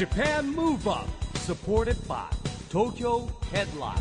Japan Move Up supported by Tokyo Headline.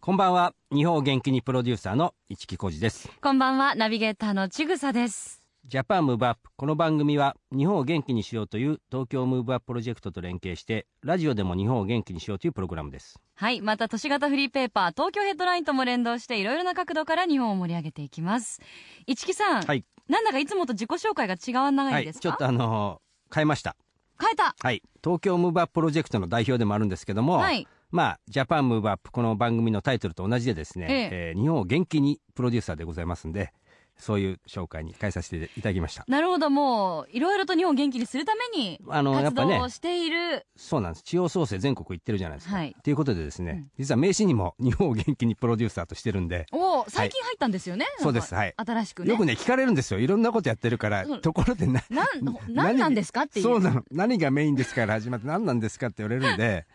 こんばんは。日本を元気にプロデューサーの一木広治です。こんばんは、ナビゲーターのちぐさです。 Japan Move Up この番組は日本を元気にしようという東京ムーブアッププロジェクトと連携してラジオでも日本を元気にしようというプログラムです。はい、また都市型フリーペーパー、東京ヘッドラインとも連動していろいろな角度から日本を盛り上げていきます。市木さん、はい。なんだかいつもと自己紹介が違わないですか、ちょっとあのー変えました。変えた。はい。東京ムーブアッププロジェクトの代表でもあるんですけども、はい。まあジャパンムーブアップこの番組のタイトルと同じでですね、ええ。えー日本を元気にプロデューサーでございますんでそういう紹介に変えさせていただきました。なるほど、もう、いろいろと日本を元気にするために、活動をしている、そうなんです。地方創生全国行ってるじゃないですか。はい。ということでですね、うん。実は名刺にも日本を元気にプロデューサーとしてるんで、おー最近入ったんですよね。そうです。はい。新しくね。よくね聞かれるんですよ。いろんなことやってるから、ところでななん、なんなんですかっていう。そうなの。何がメインですから始まって何なんですかって言われるんで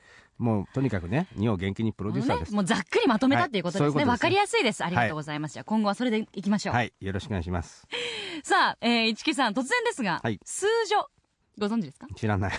もうとにかくね日本を元気にプロデューサーです、もうざっくりまとめたっていうことですね。はいねわかりやすいです。ありがとうございます。じゃあ今後はそれでいきましょう。はい。よろしくお願いします。さあ、えー、市木さん、突然ですが、はい。数女、ご存知ですか？知らない、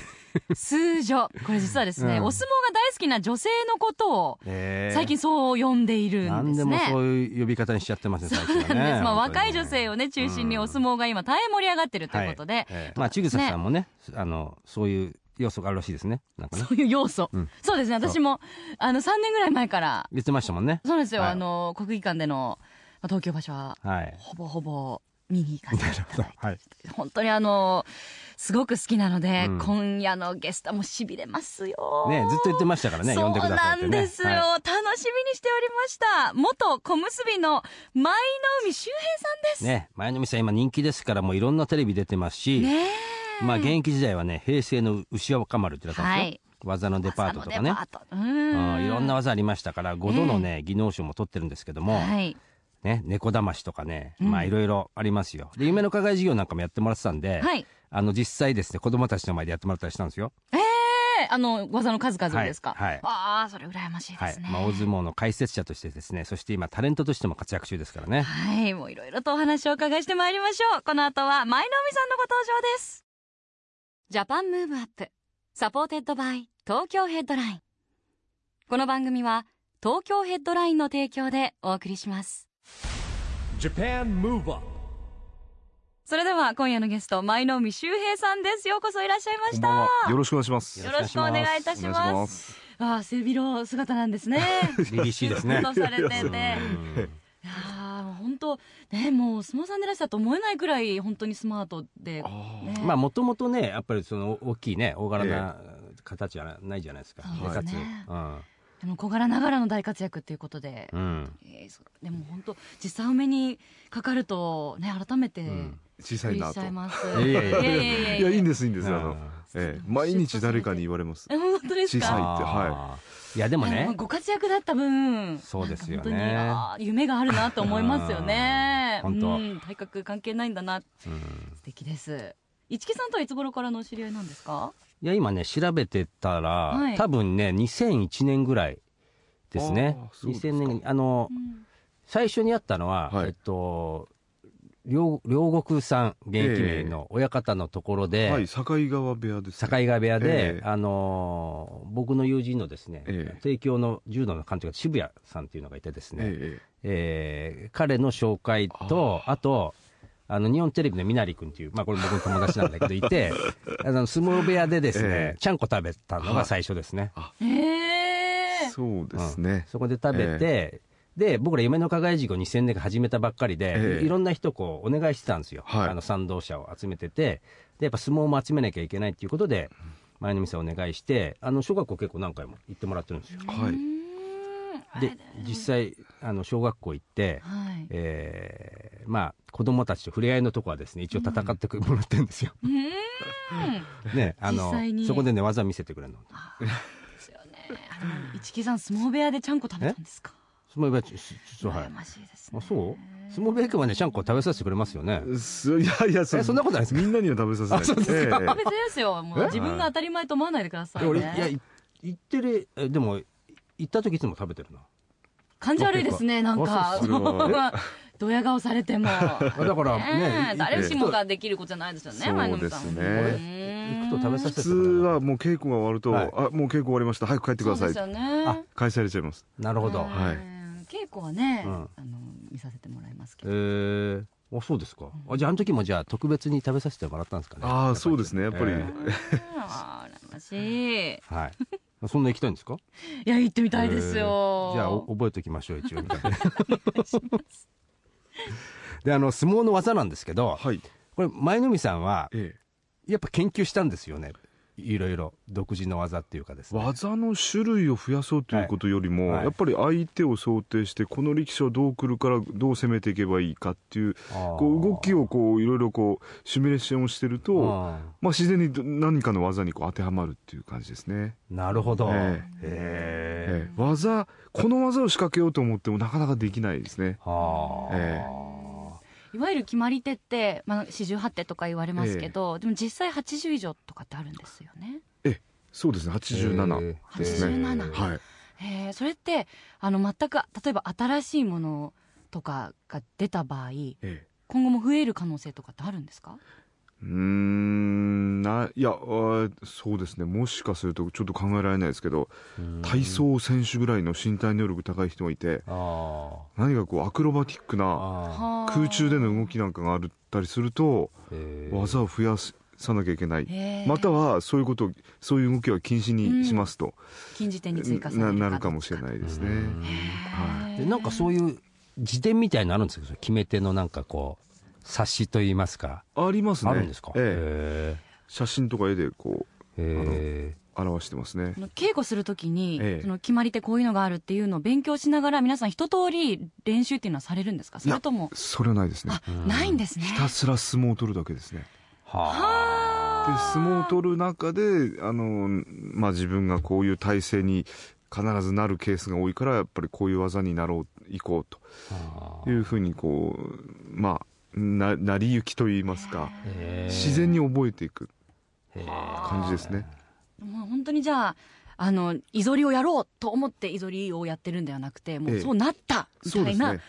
数女。これ実はですね、うん。お相撲が大好きな女性のことを、えー。最近そう呼んでいるん何でね。ですもそういう呼び方にしちゃってますね最近はね。な んです。まあ、若い女本性をね、中心にお相撲が今大変盛り上がってるということで、当にねはいえー。まあちぐささんもねあのそういう要素があるらしいですね。なんかね。そういう要素。うん。そうですね、私も、あの、3年ぐらい前から、言ってましたもんね。そうですよ、はい。あの、国技館での、まあ東京場所は、はい。ほぼほぼ見に行かせていただいて、はい。本当にあの、すごく好きなので、うん。今夜のゲストもしびれますよ。ねずっと言ってましたからね呼んでくださいってね。そうなんですよ、はい。楽しみにしておりました。元小結びの舞の海周平さんです。ね前の店今人気ですからもういろんなテレビ出てますし、ねえまあ現役時代はね平成の牛若丸って言ったんですよ、はい。技のデパートとかね。ううん。ん。いろんな技ありましたから5度のね、技能賞も取ってるんですけども、はい。ね、猫だましとかね、うん。まあいろいろありますよ。で夢の課外授業なんかもやってもらってたんで、はい。あの実際ですね子供たちの前でやってもらったりしたんですよ。ええ。あの、技の数々ですか？はいはい。ああ、それ羨ましいですね。はい。まあ、大相撲の解説者としてですねそして今タレントとしても活躍中ですからね。はい、もういろいろとお話をお伺いしてまいりましょう。この後は、舞の海さんのご登場です。 Japan Move Up, supported by Tokyo Headline.この番組は、東京ヘッドラインの提供でお送りします。Japan Move Up それでは、今夜のゲスト、舞の海周平さんです。ようこそいらっしゃいました。よろしくお願いします。よろしくお願いいたしま。ますす。ああ、背広姿なんですね。凛々しいですね されてて。当ねもう相撲さんでいらしたと思えないくらい本当にスマートで、ね、まあもともとねやっぱりその大きいね大柄な形じゃないじゃないですか、そうでも小柄ながらの大活躍っていうことで、うん、うんえーでも本当実際お目にかかるとね改めてん。小さいなと。います。いやいやいやいや。いや、いいんです、いいんです。あうんの、ええ、毎日誰かに言われます。え本当ですか？小さいってあーいやでもね。ご活躍だった分そうですよね。夢があるなと思いますよね。うん。本当。うん体格関係ないんだな。うん。素敵です。市木さんとはいつ頃からのお知り合いなんですか？いや今ね調べてたら、はい。多分ね2001年ぐらいですね。ですか。2000年あの、うん。最初にあったのは、はい。えっと両両国さん現役名の親方のところで、はい、境川部屋ですね。境川部屋で、ええ。あのー僕の友人のですね、ええ。帝京の柔道の監督が渋谷さんっていうのがいてですね、ええー彼の紹介とあとあの日本テレビのみなり君っていう、まあ、これ僕の友達なんだけどいて あの相撲部屋でですね、ええ。ちゃんこ食べたのが最初ですね、へええそうですうん。ね。そこで食べて、で僕ら夢の課外事業2000年が始めたばっかりで、ええ。いろんな人こうお願いしてたんですよ、はい。あの賛同者を集めてて。でやっぱ相撲も集めなきゃいけないっていうことで前の店をお願いしてあの小学校結構何回も行ってもらってるんですよ。はい。で実際あの小学校行って、はい。えーまあ子供たちと触れ合いのとこはですね一応戦ってくもらってるんですよ、うーん。ねあの実際に。そこでね技見せてくれるの。ですよね。あの市木さん相撲部屋でちゃんこ食べたんですか？相撲部屋ちちょはい。羨ましいですね。あそう？相撲部屋行けばねちゃんこ食べさせてくれますよね。すいやいや、えそんなことないですか？みんなには食べさせない。あそうですか。ええ。別ですよもうえ自分が当たり前と思わないでくださいいや俺いねやい行ってるえでも行った時いつも食べてるな感じ悪いですねなんか。ドヤ顔されても。だからね誰しもができることじゃないですよね、そうですね。うん行くと食べさせて普通はもう稽古が終わると、はい。あもう稽古終わりました。早く帰ってください。そうですよね。あ返されちゃいます。なるほど。うんはい稽古はね、うんあの見させてもらいますけえど。ー、あそうですか。あじゃああの時もじゃあ特別に食べさせてもらったんですかね。ああそうですねやっぱり、えあらましい。いーはい。そんな行きたいんですか？や行ってみたいですよ。えーじゃあお覚えておきましょう一応 みたいな。であの相撲の技なんですけど、はいこれ舞の海さんはえやっぱ研究したんですよね。いろいろ独自の技っていうかですえ、ね。技の種類を増やそうということよりも、はい。はい。やっぱり相手を想定してこの力士はどう来るからどう攻めていけばいいかっていうこう動きをこういろいろこうシミュレーションをしてると、あまあ、自然にど何かの技にこう当てはまるっていう感じですね。ーなるほど。ええ。ええ。技この技を仕掛けようと思ってもなかなかできないですね。はあ、えいわゆる決まり手って、まあ、四十八手とか言われますけど、でも実際80以上とかってあるんですよね。そうですね87ですね。87はい。へえそれってあの全く例えば新しいものとかが出た場合ええ今後も増える可能性とかってあるんですか？うーんないやあーそうですね。もしかするとちょっと考えられないですけど体操選手ぐらいの身体能力高い人がいてあ何かこうアクロバティックーなあ空中での動きなんかがあったりするとー、へー。技を増やさなきゃいけない。またはそういうことそういう動きは禁止にしますと、禁じ手に追加されるななるかもしれないですね。うん。はでなんかそういう辞典みたいなのあるんですけど決め手のなんかこう冊子といいますか、ありますね。あるんですか？ええ。写真とか絵でこへえ。う表してますね。稽古するときに、ええ。その決まり手こういうのがあるっていうのを勉強しながら皆さん一通り練習っていうのはされるんですか？それともそれはないですね。あ。ないんですね。ひたすら相撲を取るだけですね。はで相撲を取る中であの、まあ、自分がこういう体勢に必ずなるケースが多いからやっぱりこういう技になろういこうあ。というふうにこうまあな成り行きといいますか自然に覚えていく。感じですね。もう本当にじゃああのいぞりをやろうと思っていぞりをやってるんではなくてもええ。うそうなったみたいな、ね。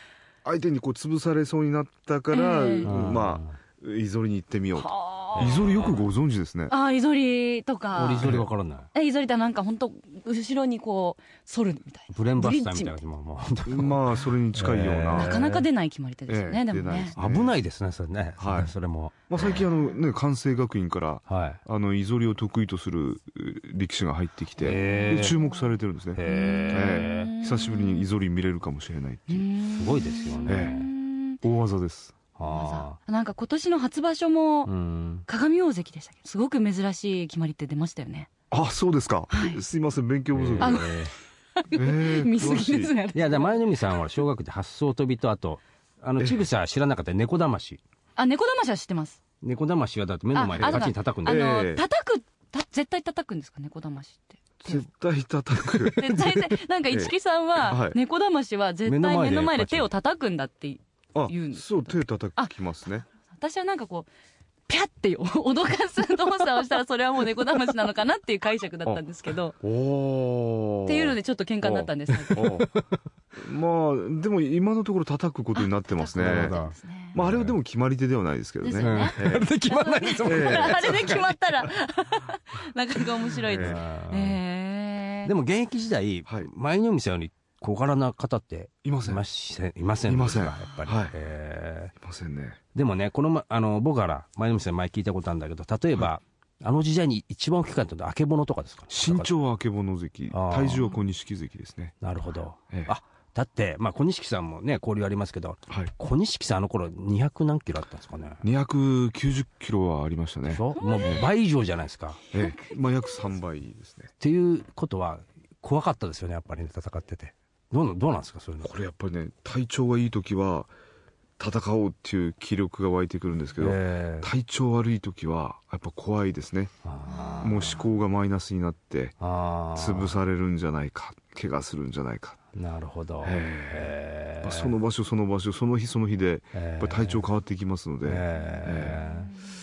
相手にこう潰されそうになったから、ええ。まあいぞりに行ってみようと。はあいぞりよくご存知ですねああいぞりとか折りぞりわからない。えいぞりってなんか本当後ろにこう反るみたいな。ブレンバスターみたいなブリッジもう。もう本当にまあそれに近いよう。ええな、なかなか出ない決まり手ですよね、ええでもね。出ないです危ないですねそれね、はい。それも。まあ、最近あのね関西学院からはい。あのいぞりを得意とするう力士が入ってきて、注目されてるんですね、へええ。久しぶりにいぞり見れるかもしれないっていう。すごいですよね。え。大技ですはなんか今年の初場所も鏡大関でしたけ？どすごく珍しい決まり手出ましたよね。あそうですか、はい。すいません勉強不足あのえええ 見すぎですね。ーい。やだ前の海さんは小学で発想飛びとあとあのちぐさ知らなかった猫だましあ猫だましは知ってます。猫だましはだって目の前でああガチに叩くんだあよの、ええ叩くた絶対叩くんですか？猫だましって。絶対叩く。絶対でなんか市木さん ええははい。猫だましは絶対目の前で目の前で手を叩くんだってあ言うんですそう手叩きますね。私はなんかこうピャッて脅かす動作をしたらそれはもう猫だましなのかなっていう解釈だったんですけどおっていうのでちょっと喧嘩になったんですまあでも今のところ叩くことになってますね。まああれはでも決まり手ではないですけどね。あれで決まんないですもんね。ええ。あれで決まったら なかなか面白いです。えええでも現役時代、はい。前の店より小柄な方っていません。いいませんいません。やっぱり、はい。えませんね。ーでもねこの、ま、あの僕から前の店前聞いたことあるんだけど例えば、あの時代に一番大きかったのはあけぼのとかですか、ね、身長はあけぼの関。体重は小錦関ですね。なるほど、ええ。あだって、まあ、小錦さんもね交流ありますけどはい。小錦さんあの頃200何キロあったんですかね？290キロはありましたね。でしょ？もう倍以上じゃないですか。ええ。まあ約3倍ですね。っていうことは怖かったですよねやっぱりね戦っててどうどうなんですかそういうの。これやっぱりね体調がいい時は戦おうっていう気力が湧いてくるんですけど、えー体調悪い時はやっぱ怖いですね。もう思考がマイナスになって潰されるんじゃないか怪我するんじゃないか、なるほど。ええ。ーまあその場所その場所その日その日でえーやっぱり体調変わってきますので、えあー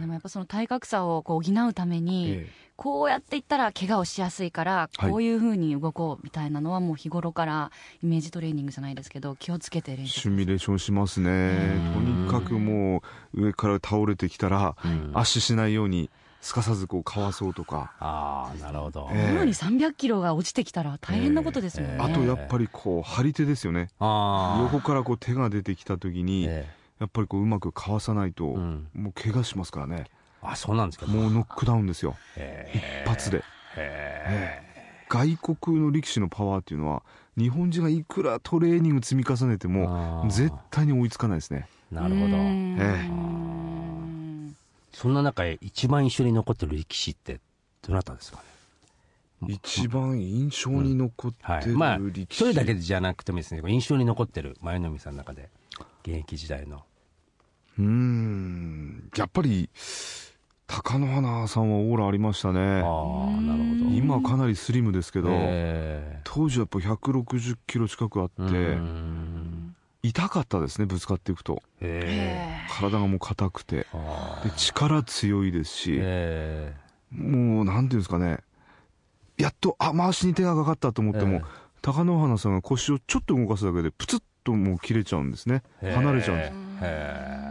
でもやっぱその体格差をこう補うために、えこうやっていったら怪我をしやすいからはい。こういうふうに動こうみたいなのはもう日頃からイメージトレーニングじゃないですけど気をつけて練習シミュレーションしますね。うん。とにかくもう上から倒れてきたらうん。圧死しないようにすかさずこうかわそうとか。ああなるほど、ええ。なのに300キロが落ちてきたら大変なことですもんね、ええあとやっぱりこう張り手ですよね。ああ横からこう手が出てきた時にえやっぱりこううまくかわさないとうん。もう怪我しますからね。あそうなんですか。もうノックダウンですよ。へ一発で。え外国の力士のパワーっていうのは日本人がいくらトレーニング積み重ねても絶対に追いつかないですね。なるほど。うーんえそんな中一番一緒に残ってる力士ってどなたですかね？一番印象に残ってるはい。まあ力士、それだけじゃなくてもですね。印象に残ってる前のみさんの中で現役時代の。うーん。やっぱり貴乃花さんはオーラありましたね。ああなるほど。今かなりスリムですけど、え当時はやっぱ160キロ近くあって、痛かったですねぶつかっていくと。ええ。体がもう硬くて。あで力強いですし、えもうなんていうんですかねやっとあ回しに手がかかったと思っても、ええ。貴乃花さんが腰をちょっと動かすだけでプツッともう切れちゃうんですね。え離れちゃうんです。へ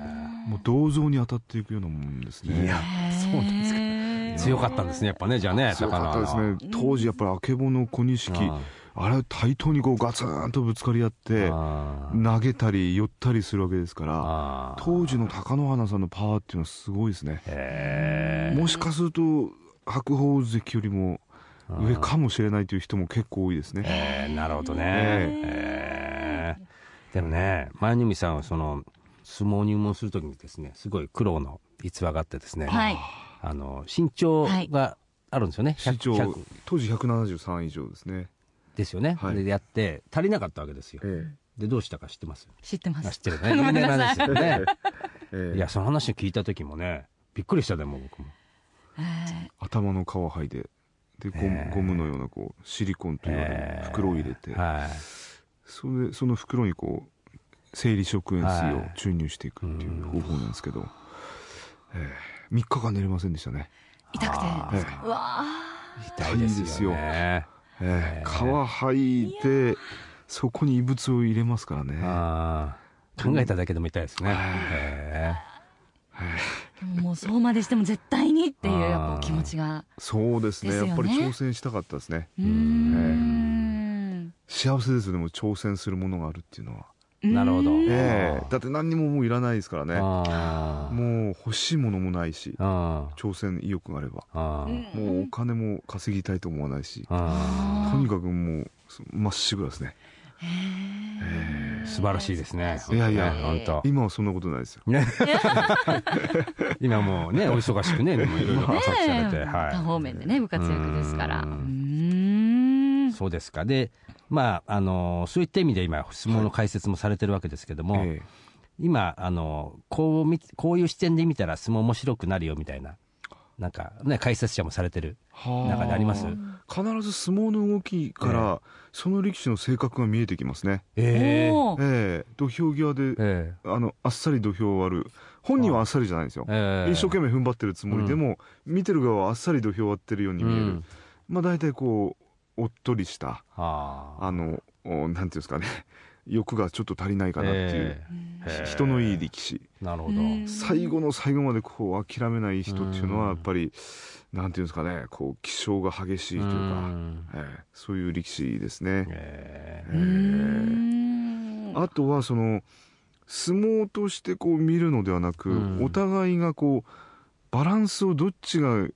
もう銅像に当たっていくようなもんですね。いやそうなんですか。強かったんですねやっぱねじゃあね強かったです高ね当時やっぱりあけぼの小錦あれ対等にこうガツンとぶつかり合って投げたり寄ったりするわけですから当時の貴乃花さんのパワーっていうのはすごいですね。もしかすると白鵬関よりも上かもしれないという人も結構多いですね。えーなるほどね、ええ。ーでもね前海さんはその相撲入門するときにですねすごい苦労の逸話があってですね、はい。あの身長があるんですよね、100身長100当時173以上ですね。ですよね、はい。でやって足りなかったわけですよ。えでどうしたか知ってます？知ってます。あ知ってるね。ごめんなさい。有名なんですよね。ええ。いやその話を聞いた時もねびっくりしたでも僕も。え頭の皮剥いででゴム,、ええゴムのようなこうシリコンというようえー。な袋を入れて、はいそれでその袋にこう生理食塩水をはい。注入していくっていう方法なんですけど、ええ。3日間寝れませんでしたね、ー痛くて。あえうわ痛いですよね。ええ。皮剥いてそこに異物を入れますからね。考えただけでも痛いですね、へーでももうそうまでしても絶対にっていうやっぱお気持ちが。そうですね。ですよね。やっぱり挑戦したかったですね。うーん幸せですよでも挑戦するものがあるっていうのは、なるほど。ええ。だって何にももういらないですからね。もう欲しいものもないしあ挑戦意欲があれば。もうお金も稼ぎたいと思わないしあとにかくもうまっしぐらですね。ー。素晴らしいですね。いやいや。本当今はそんなことないですよ。ね。今もうねお忙しくねいろいろ活躍されて、はい。多方面でねご活躍ですから。うそうですか。でまああのそういった意味で今相撲の解説もされてるわけですけども、え今あのこう見こういう視点で見たら相撲面白くなるよみたいななんかね解説者もされてるえ中であります。必ず相撲の動きからその力士の性格が見えてきますね。えおー。ええ。土俵際でえあのあっさり土俵を割る。本人はあっさりじゃないんですよ。ええ。一生懸命踏ん張ってるつもりでも、見てる側はあっさり土俵を割ってるように見える、うん。まあ大体こうおっとりしたあ。あのおなんていうんですかね。欲がちょっと足りないかなっていう、ええ。人のいい力士。なるほど、うん。最後の最後までこう諦めない人っていうのはうん。やっぱりなんていうんですかね。こう気性が激しいというか、うん。ええ。そういう力士ですね、えうーん。あとはその相撲としてこう見るのではなく、うん。お互いがこうバランスをどっちが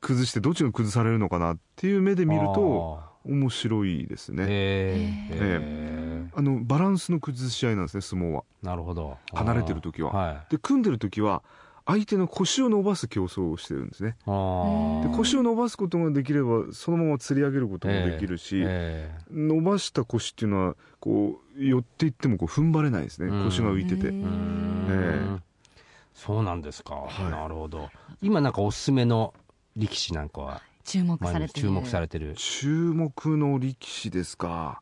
崩してどっちが崩されるのかなっていう目でえ見ると面白いですね、えええ。あのバランスの崩し合いなんですね相撲は。なるほど。離れてる時は。はい。で組んでる時は相手の腰を伸ばす競争をしてるんですね。で腰を伸ばすことができればそのまま吊り上げることもできるし、え伸ばした腰っていうのはこう寄っていってもこう踏ん張れないですね、うん。腰が浮いてて、うん。えうんそうなんですか、はい。なるほど。今なんかおすすめの力士なんかは？注目さ前れて注目されてる。注目の力士ですか。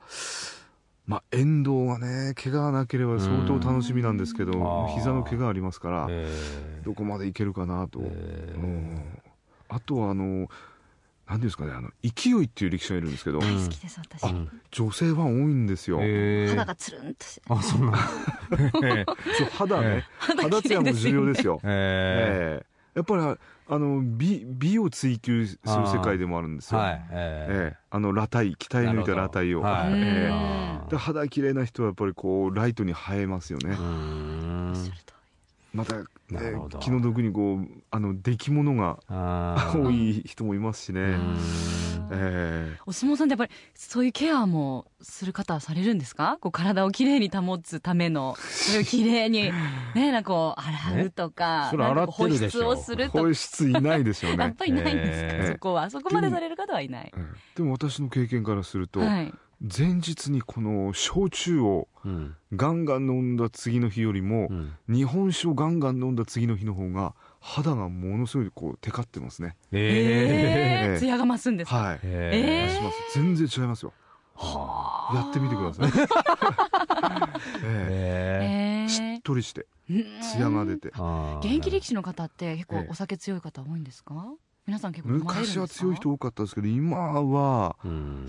まあ、遠藤がね、怪我がなければ相当楽しみなんですけどうん。膝の怪我ありますから、えどこまでいけるかなと。ー。えうん。あとは、あの、なんていうんですかね、あの、勢いっていう力士がいるんですけど、大好きです私、ー女性ファン多いんですよ。えー。肌がつるんとして。あ、そうな。んだ。えそう肌ね、肌ツヤも綺麗ですよ。ね重要ですよ。えええやっぱりあの美美を追求する世界でもあるんですよ。はい。ええ。えあの裸体鍛え抜いた裸体を、はい。うんえ。えあで肌綺麗な人はやっぱりこうライトに映えますよね。また、ね気の毒にこうあの出来物が多い人もいますしね。うーお相撲さんってやっぱりそういうケアもする方はされるんですか？こう体をきれいに保つための。それをきれいに。ねなんかこう洗うとか、ね？それなんかこう洗ってるでしょ。保湿をするえとか。保湿いないですよやっね。ぱりないんですか、ええ。そこはそこまでされる方はいない、ええでも私の経験からすると、はい。前日にこの焼酎をうん。ガンガン飲んだ次の日よりも、うん。日本酒をガンガン飲んだ次の日の方が肌がものすごいこうテカってますね。えええ。艶が増すんですか、はい、ー。ええします。全然違いますよ。はあ。やってみてください、ええ。ええしっとりしてうん艶が出て。ー。現役力士の方って結構ええ。お酒強い方多いんですか？皆さん結構飲まれるんですか？昔は強い人多かったですけど今はうん。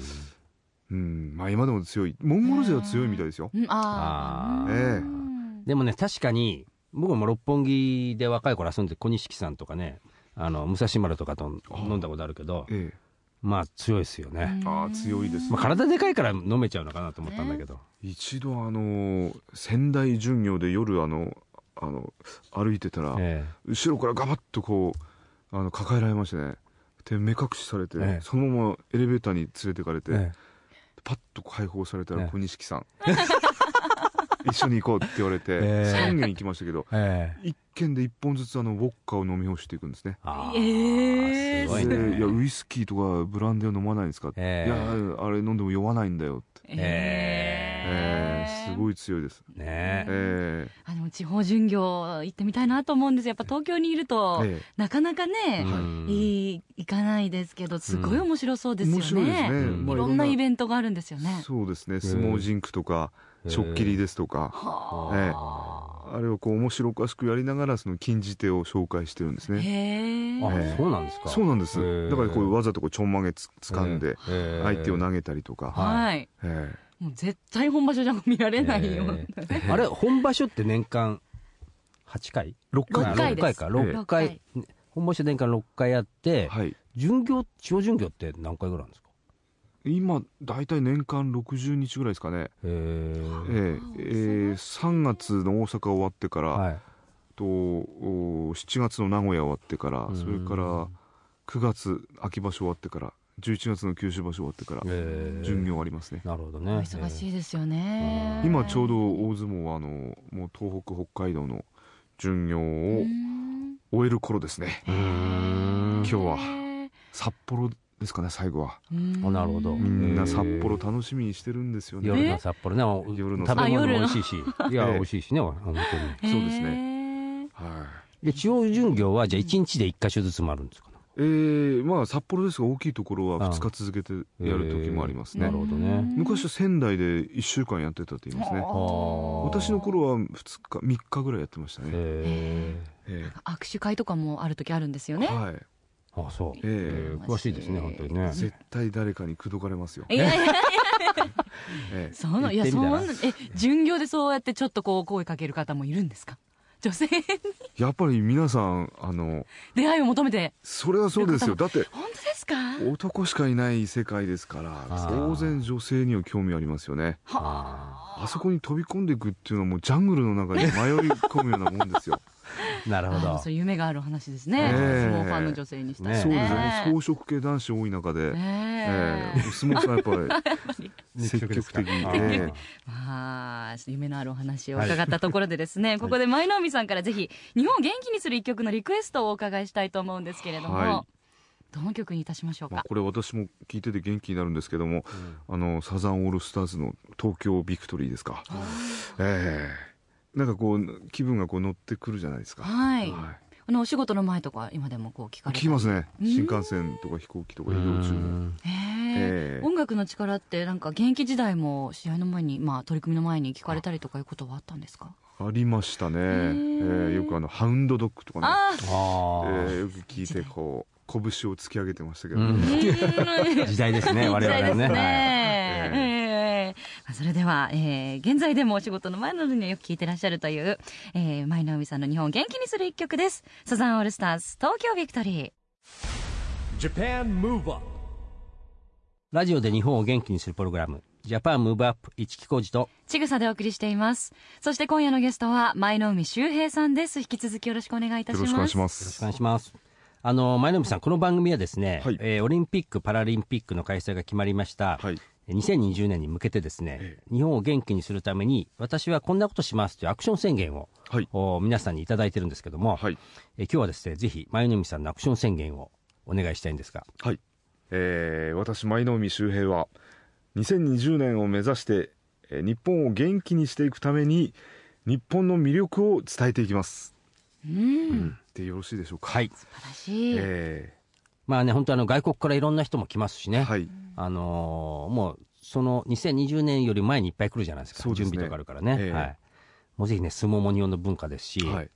うんまあ今でも強い。モンゴル勢は強いみたいですよ。うん。ああーー。ええ。うん。でもね、確かに、僕も六本木で若い頃遊んで、小錦さんとかね、あの、武蔵丸とかと飲んだことあるけど、ええ。まあ強いですよね。ああ強いですまあ体でかいから飲めちゃうのかなと思ったんだけど。一度あの仙台巡業で夜あのあの歩いてたら、え後ろからガバッとこうあの抱えられましてね。で目隠しされて、ええ。そのままエレベーターに連れてかれて、え。パッと解放されたらええ。小錦さん、一緒に行こうって言われて、ええ。3軒行きましたけどええ。1軒で1本ずつあのウォッカを飲み干していくんですね。あえー。えすごいね。でいやウイスキーとかブランデーは飲まないんですか？ええ。いやあれ飲んでも酔わないんだよって、ええ。すごい強いです、ね。え。え。あでも地方巡業行ってみたいなと思うんですよ。やっぱ東京にいると、ええ。なかなかね、うんいい行かないですけどすごい面白そうですよね、面白いですね、うん。まあいろんなイベンントがあるんですよね。そうですね。相撲ジンクとか、ええしょっきりですとか、はええ。あ、あれをこう面白おかしくやりながらその禁じ手を紹介してるんですね。へえあえ。えそうなんですか。そうなんです。だからこうわざとこうちょんまげつ掴んでええ相手を投げたりとか。はい、えもう絶対本場所じゃ見られないよ、ええ。あ れ、本場所って年間8回？六回？です。あ6回か。6六回。本場所年間6回やってえ、はい。巡業、地方巡業って何回ぐらいなんですか？今だいたい年間60日ぐらいですかね。へええええ3月の大阪終わってから、はい。とお7月の名古屋終わってから、それから9月秋場所終わってから、11月の九州場所終わってから、ええ巡業ありますね。なるほどおね。忙しいですよね、今ちょうど大相撲はあのもう東北北海道の巡業うをん。終える頃ですね。今日は。札幌ですかね最後は。なるほど。みんな札幌楽しみにしてるんですよね。夜の札幌ね、お夜の食べ物も美味しいし、いや、ええ。美味しいしね、本当に。そうですね。はで、地方巡業は、じゃあ1日で1箇所ずつもあるんですかいえー、まあ札幌ですが大きいところはああ。2日続けてやる時もありますね。なるほどね。昔は仙台で1週間やってたと言いますね。私の頃は2日3日ぐらいやってましたね。へえ握手会とかもある時あるんですよね、えはい。え。あ、そう。ええ。ええ詳しいですね、本当にね。絶対誰かに口説かれますよ、いやいや ええ。その？いやそんなえ巡業でそうやってちょっとこう声かける方もいるんですか？女性？に やっぱり皆さんあの出会いを求めて。それはそうですよ。だって本当ですか？男しかいない世界ですから当然女性には興味ありますよね。あ。あそこに飛び込んでいくっていうのはもうジャングルの中に迷い込むようなもんですよ。あ なるほど。あそ。れ夢がある話ですね、ええ。相撲ファンの女性にしたらね。ねそうですね。もう装飾系男子多い中で、え。ねえ。お相撲さんやっぱり 積極的に、まあ夢のあるお話を伺ったところでですね、ここで舞の海さんからぜひ日本を元気にする一曲のリクエストをお伺いしたいと思うんですけれども、はどの曲にいたしましょうまあか、これ私も聞いてて元気になるんですけども、あのサザンオールスターズの東京ビクトリーですか、ええなんかこう気分がこう乗ってくるじゃないですか、はい。はあのお仕事の前とか今でもこう聞かい、れた聞きますね。うん。新幹線とか飛行機とか移動中も。ええ。音楽の力ってなんか現役時代も試合の前に、まあ、取り組みの前に聞かれたりとかいうことはあったんですか？ありましたね、えー。ーよくあのハウンドドッグとかね、あえあー。よく聞いてこう拳を突き上げてましたけど、うんー。あ 時代ですね我々はね。時代ですね。はい。ええまあそれでは、えー現在でもお仕事の前などによく聞いてらっしゃるという、えー、舞の海さんの日本を元気にする一曲です。サザンオールスターズ東京ビクトリー。Japan Move Up ラジオで日本を元気にするプログラム。ジャパンムーブアップ一木工事と。ちぐさでお送りしています。そして今夜のゲストは舞の海修平さんです。引き続きよろしくお願いいたします。よろしくお願いしまよろしくおす願いします。あの前野さん、この番組はですね、はい。えーオリンピック・パラリンピックの開催が決まりました、はい2020年に向けてですね、え日本を元気にするために、私はこんなことしますというアクション宣言を、はい。お皆さんにいただいてるんですけども、はい。えー今日はですね、ぜひ、前野さんのアクション宣言をお願いしたいんですが、はい、えー私舞の海周平は2020年を目指して、えー日本を元気にしていくために日本の魅力を伝えていきます、うん。でよろしいでしょうか。はい。素晴らしい、えまあね、本当あの外国からいろんな人も来ますしね、はい。あのーもうその2020年より前にいっぱい来るじゃないですか、ね。準備とかあるからね、ええ。はい、もうぜひね、相撲も日本の文化ですし、はい。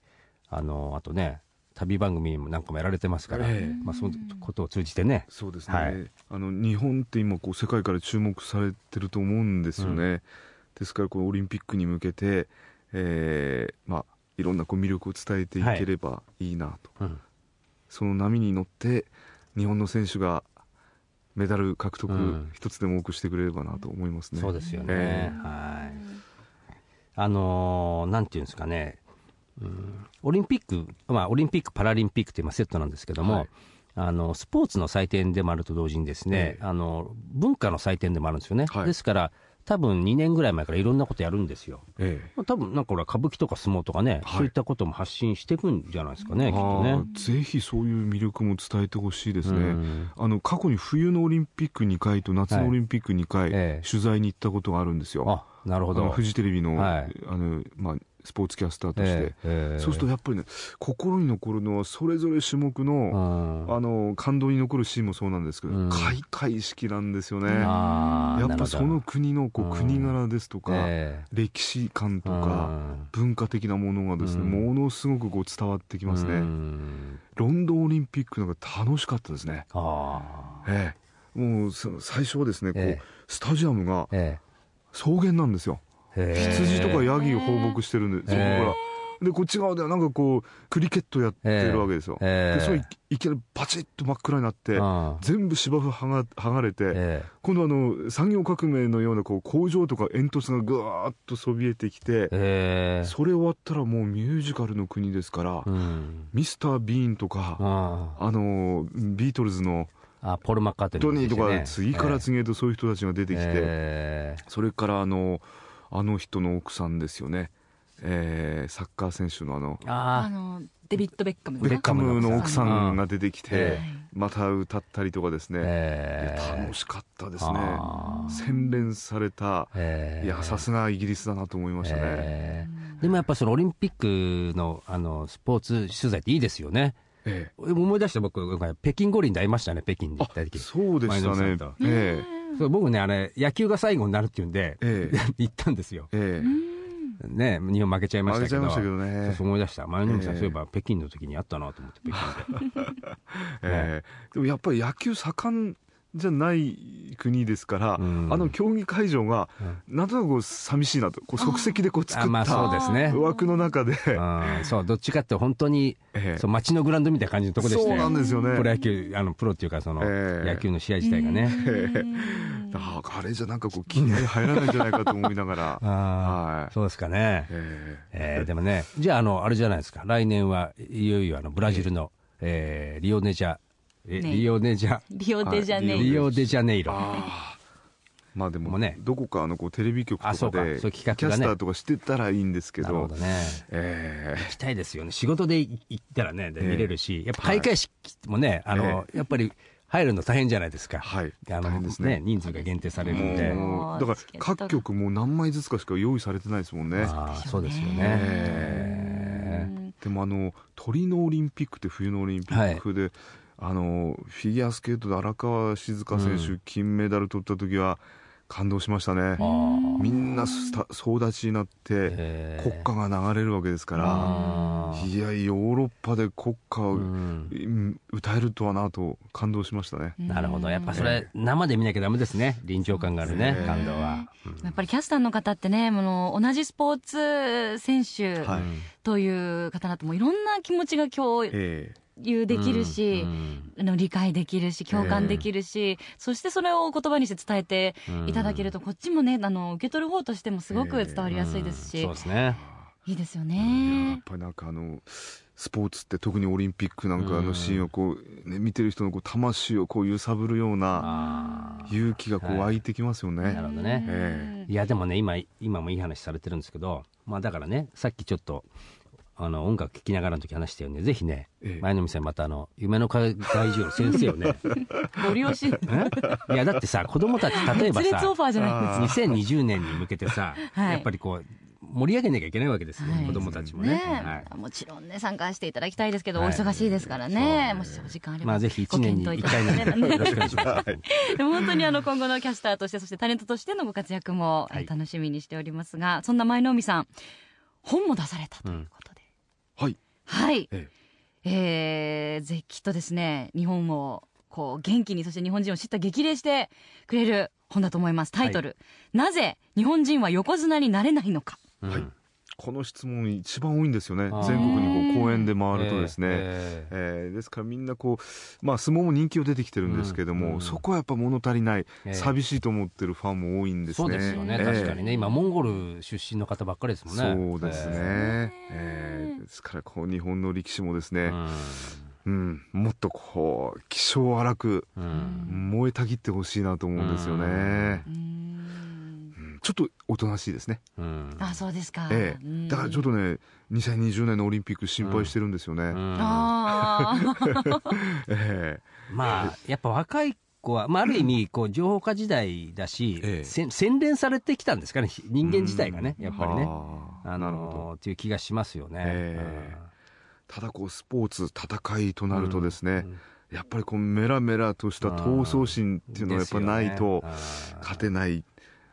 あのーあとね、旅番組なんかもやられてますから、ええ。まあ、そういうことを通じてね、そうですね、はい。あの日本って今こう世界から注目されてると思うんですよね、ですからこのオリンピックに向けて、えーまあ、いろんなこう魅力を伝えていければいいなと、うん。その波に乗って日本の選手がメダル獲得うん。一つでも多くしてくれればなと思いますね。そうですよね、えはい。あのーなんていうんですかね、うん、オリンピック、まあ、オリンピック・パラリンピックって今セットなんですけども、はい。あのスポーツの祭典でもあると同時にですね、ええ。あの文化の祭典でもあるんですよね、はい。ですから多分2年ぐらい前からいろんなことやるんですよ。ええ。多分なんか俺は歌舞伎とか相撲とかね、はい。そういったことも発信していくんじゃないですかね、きっとあね。ーぜひそういう魅力も伝えてほしいですね。うん。あの過去に冬のオリンピック2回と夏のオリンピック2回、ええ。取材に行ったことがあるんですよ。あなるほど。フジテレビの,、はい。あのまあ、スポーツキャスターとして、ええええ。そうするとやっぱりね心に残るのはそれぞれ種目の,、うん。あの感動に残るシーンもそうなんですけど、うん。開会式なんですよね。やっぱその国のこううん。国柄ですとか、え歴史観とえか、うん。文化的なものがですね、うん。ものすごくこう伝わってきますね、うん。ロンドンオリンピックなんか楽しかったですね、ああええ、もうその最初はですねこう、ええ。スタジアムがえ。草原なんですよ羊とかヤギを放牧してるんで、そこええから。でこっち側ではなんかこうクリケットやってるわけですよ、ええでそれいいきなりパチッと真っ暗になって、うん。全部芝生剥が剥がれて、え今度あの産業革命のようなこう工場とか煙突がぐわーっとそびえてきて、えええそれ終わったらもうミュージカルの国ですから、うん。ミスター・ビーンとか、ああのビートルズのあポール・マッカートニートニーとか、次から次へとそういう人たちが出てきて、ええそれからあのあの人の奥さんですよね、えーサッカー選手のあのああのデビッド・ベッカムベッカムの奥さんがうん出てきて、えまた歌ったりとかですあね、楽しかったですね。洗練された、ええいやさすがイギリスだなと思いましたね、ええでもやっぱそのオリンピックのあのスポーツ取材っていいですよね。ええ。思い出して僕、北京五輪で会いましたね、北京で行った時。そうでしたね。前野さんと。えそう僕ね、あれ、野球が最後になるっていうんで、ええ 行ったんですよ。ええね、日本負けちゃいましたけど。負けどそうねそう思い出した。前野海さん、ええそういえば北京の時に会ったなと思って、北京で。ええでもやっぱり野球盛んじゃない国ですから、うん。あの競技会場がうん。なんとなく寂しいなとこう即席でこう作った。枠の中で、うんそう、どっちかって本当に、ええ。そう街のグラウンドみたいな感じのとこでしたよ。そうなんですよね。プロ野球、あの、プロっていうか、その、ええ。野球の試合自体がね。ああれじゃなんかこう気合い入らないんじゃないかと思いながら、あはい。あ、そうですかね。え。えーでもね、じゃあ、あの、あれじゃないですか。来年はいよいよ、あの、ブラジルの、えーリオネジャ、えねリオネジャ、リオデジャネイリロオデジャネイロ。まあでもね。どこかあのこうテレビ局とかでキャスターとかしてたらいいんですけど。なるほどね。え行きたいですよね。仕事で行ったらね、見れるし、やっぱ開会式もね、あの、やっぱり入るの大変じゃないですか。はい。あの大変ですね。人数が限定されるんえで。だから各局もう何枚ずつかしか用意されてないですもんね。ああ、そうですよね。えでもあの鳥のオリンピックって冬のオリンピックで、あのフィギュアスケートで荒川静香選手、うん。金メダル取った時は感動しましたね。みんなすた総立ちになって国歌が流れるわけですから、いやヨーロッパで国歌を、歌えるとはなと感動しましたね。なるほど。やっぱそれ生で見なきゃダメですね。臨場感があるね感動は。やっぱりキャスターの方ってね、あの同じスポーツ選手はい。という方だと、もういろんな気持ちが共え有できるし、うんあの理解できるし、共感できるし、そしてそれを言葉にして伝えていただけると、こっちもね、あの受け取る方としてもすごく伝わりやすいですし、そうですね。いいですよえやねっ。ぱりなんかあのスポーツって特にオリンピックなんかのシーンをこう、ね、見てる人のこう魂をこう揺さぶるようなあ勇気がこう湧いてきますよね。なるほどね。えーいやでもね今今もいい話されてるんですけど、まあだからねさっきちょっと。あの音楽聴きながらの時話したよねぜひね、ええ。前の店またあの夢の外獣の先生をね。ご利用し、え いやだってさ子供たち例えば熱烈オフさァーじゃないですか。2020年に向けてさ、はい。やっぱりこう盛り上げなきゃいけないわけですよ、はい。子供たちもね。はい。もちろんね、参加していただきたいですけど、はい。お忙しいですからね。もしお時間あれば。まあぜひ1年に1ご検討いた回なんで。よろしくお願いします。でも本当にあの今後のキャスターとして、そしてタレントとしてのご活躍もはい。楽しみにしておりますが、そんな舞の海さん、本も出されたということで。はいはい。ええー、ぜきっとですね、日本をこう元気に、そして日本人を知った激励してくれる本だと思います。タイトル、なぜ日本人は横綱になれないのか。うんはいこの質問一番多いんですよね。全国にこう公演で回るとですね、えーえーですからみんなこう、まあ、相撲も人気が出てきてるんですけども、うん。うんそこはやっぱ物足りない、えー。寂しいと思ってるファンも多いんですね。そうですよね、えー。確かにね。今モンゴル出身の方ばっかりですもんね。そうですね、えー。ですからこう日本の力士もですね、えーうん。もっとこう気性荒くうん。うん燃えたぎってほしいなと思うんですよね、うーん。うんちょっとおとなしいですね、うん。あ、そうですか。ええ。うん。だからちょっとね2020年のオリンピック心配してるんですよね、うんあ あ。えまあやっぱ若い子は、まあ、ある意味こう情報化時代だし、ええ。せん洗練されてきたんですかね人間自体がね、うん。やっぱりね。はあ。あなるほど。のっていう気がしますよね、ええ。ただこうスポーツ戦いとなるとですね、うん。やっぱりこうメラメラとした闘争心っていうのはやっぱないと勝てない、うん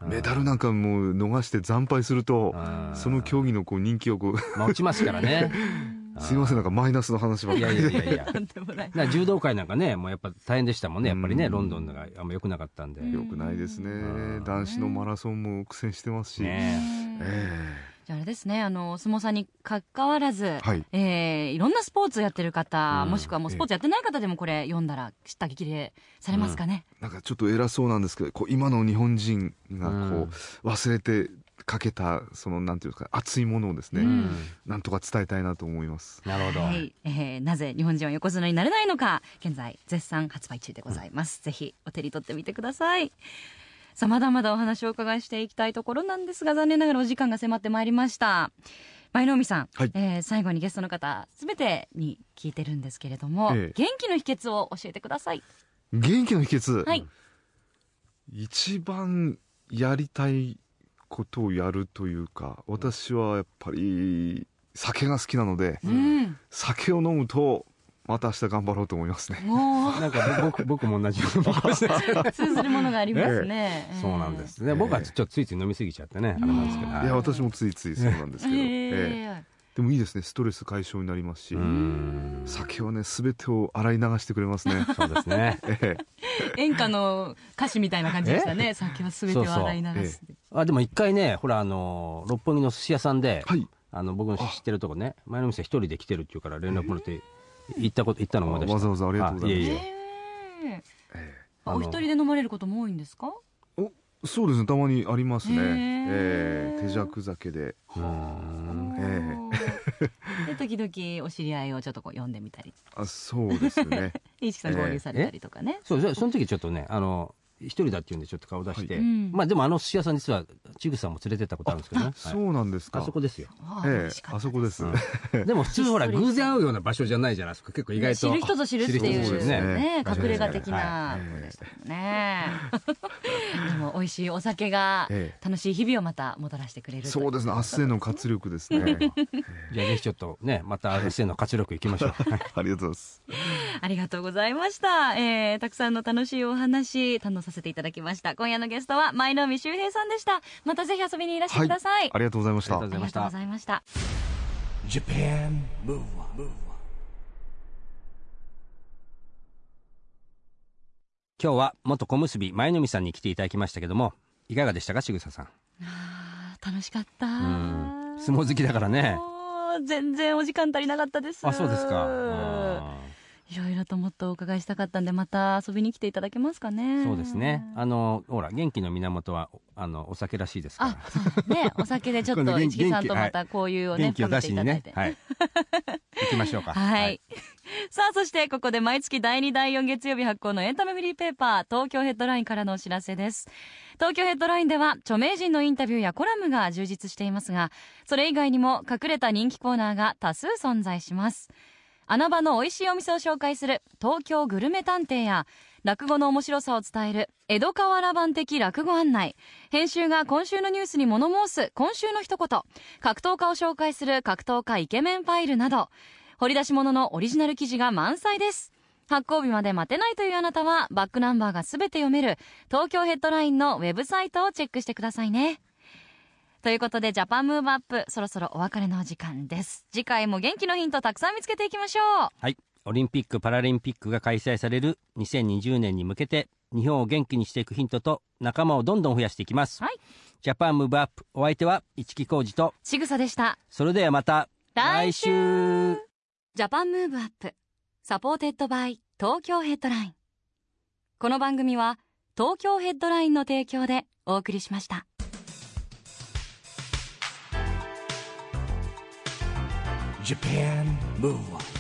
メダルなんかもう逃して惨敗するとうん。その競技のこう人気をこうまあ落ちますからね。すいませんなんかマイナスの話ばっいかり。やいやいやいや。なんでもない。な柔道界なんかねもうやっぱ大変でしたもんね。やっぱりね、うん。ロンドンがあんま良くなかったんで、うんよくないですね。うん。男子のマラソンも苦戦してますし、ねえじゃああれですね、あの、相撲さんに関わらず、はい。えーいろんなスポーツやってる方、うん。もしくはもうスポーツやってない方でもこれ読んだら知った激励されますかね？えなんかちょっと偉そうなんですけどこう今の日本人がこう忘れてかけたそのなんていうか熱いものをですね、うん。なんとか伝えたいなと思います。なるほど、はい、えーなぜ日本人は横綱になれないのか現在絶賛発売中でございます、ぜひお手に取ってみてくださいさあまだまだお話をお伺いしていきたいところなんですが残念ながらお時間が迫ってまいりました。舞の海さん、はい。えー最後にゲストの方すべてに聞いてるんですけれども、ええ。元気の秘訣を教えてください。元気の秘訣、はい。一番やりたいことをやるというか私はやっぱり酒が好きなのでうん。酒を飲むとまた明日頑張ろうと思いますね。も なんか僕僕も同じような。気がしてう通ずるものがありますね、そうなんです。ね、ええ僕はちょっとついつい飲みすぎちゃってね、あれなんですけど、いや私もついついそうなんですけど、ええ。えでもいいですね。ストレス解消になりますし、うん。酒はね全てを洗い流してくれますね。そうですね。ええ。演歌の歌詞みたいな感じでしたね。酒はすべてを洗い流すあでも一回ねほらあの六本木の寿司屋さんで、はい。あの僕の知ってるとこね前の店一人で来てるっていうから連絡もらって行ったこと行ったの思い出した。わざわざありがとうございます。あいえいえ。お一人で飲まれることも多いんですか？えそうですね。たまにありますね。へえええ手酌酒で、で時々お知り合いをちょっとこう読んでみたり。あそうですね。一木さん合流されたりとかね、そうそその時ちょっとねあの一人だっていうんでちょっと顔出して、はい。うん。まあでもあの寿司屋さん実はちぐさんも連れてったことあるんですけどね、はい。そうなんですか。あそこですよ。ええあそこです。でも普通ほら偶然会うような場所じゃないじゃないですか。結構意外と。知る人ぞ知るっていうねね。隠れ家的はなことでしたけどね でも美味しいお酒がええ。楽しい日々をまたもたらしてくれるそうですね。明日への活力ですね。じゃあぜひちょっとねまた SN の活力いきましょう。ありがとうございます。ありがとうございました。えー、たくさんの楽しいお話、堪能させていただきました。今夜のゲストは、舞の海修平さんでした。またぜひ遊びにいらしてください。ありがとうございましたありがとうございましたありがとうございました。Japan Move Up, 今日は元小結舞の海さんに来ていただきましたけどもいかがでしたかしぐささん？あー楽しかった。うん相撲好きだからね全然お時間足りなかったです。あそうですかあいろいろともっとお伺いしたかったんで、また遊びに来ていただけますかね。ーそうですねあのほら元気の源はあのお酒らしいですからあ、ね、お酒でちょっと 市木さんとまた交友をね、元気を出しにね。はい行きましょうか はい。さあ、そしてここで毎月第2、第4月曜日発行のエンタメフリーペーパー、東京ヘッドラインからのお知らせです。東京ヘッドラインでは、著名人のインタビューやコラムが充実していますが、それ以外にも隠れた人気コーナーが多数存在します。穴場の美味しいお店を紹介する東京グルメ探偵や、落語の面白さを伝える江戸川原版的落語案内、編集が今週のニュースに物申す今週の一言、格闘家を紹介する格闘家イケメンファイルなど、掘り出し物のオリジナル記事が満載です。発行日まで待てないというあなたは、バックナンバーがすべて読める、東京ヘッドラインのウェブサイトをチェックしてくださいね。ということで、ジャパンムーブアップ、そろそろお別れのお時間です。次回も元気のヒントたくさん見つけていきましょう。はい。オリンピック・パラリンピックが開催される2020年に向けて日本を元気にしていくヒントと仲間をどんどん増やしていきます、はい。ジャパンムーブアップお相手は市木浩二とちぐさでした。それではまた来週。 Japan Move Up supported by Tokyo Headline.この番組は東京ヘッドラインの提供でお送りしました Japan. Move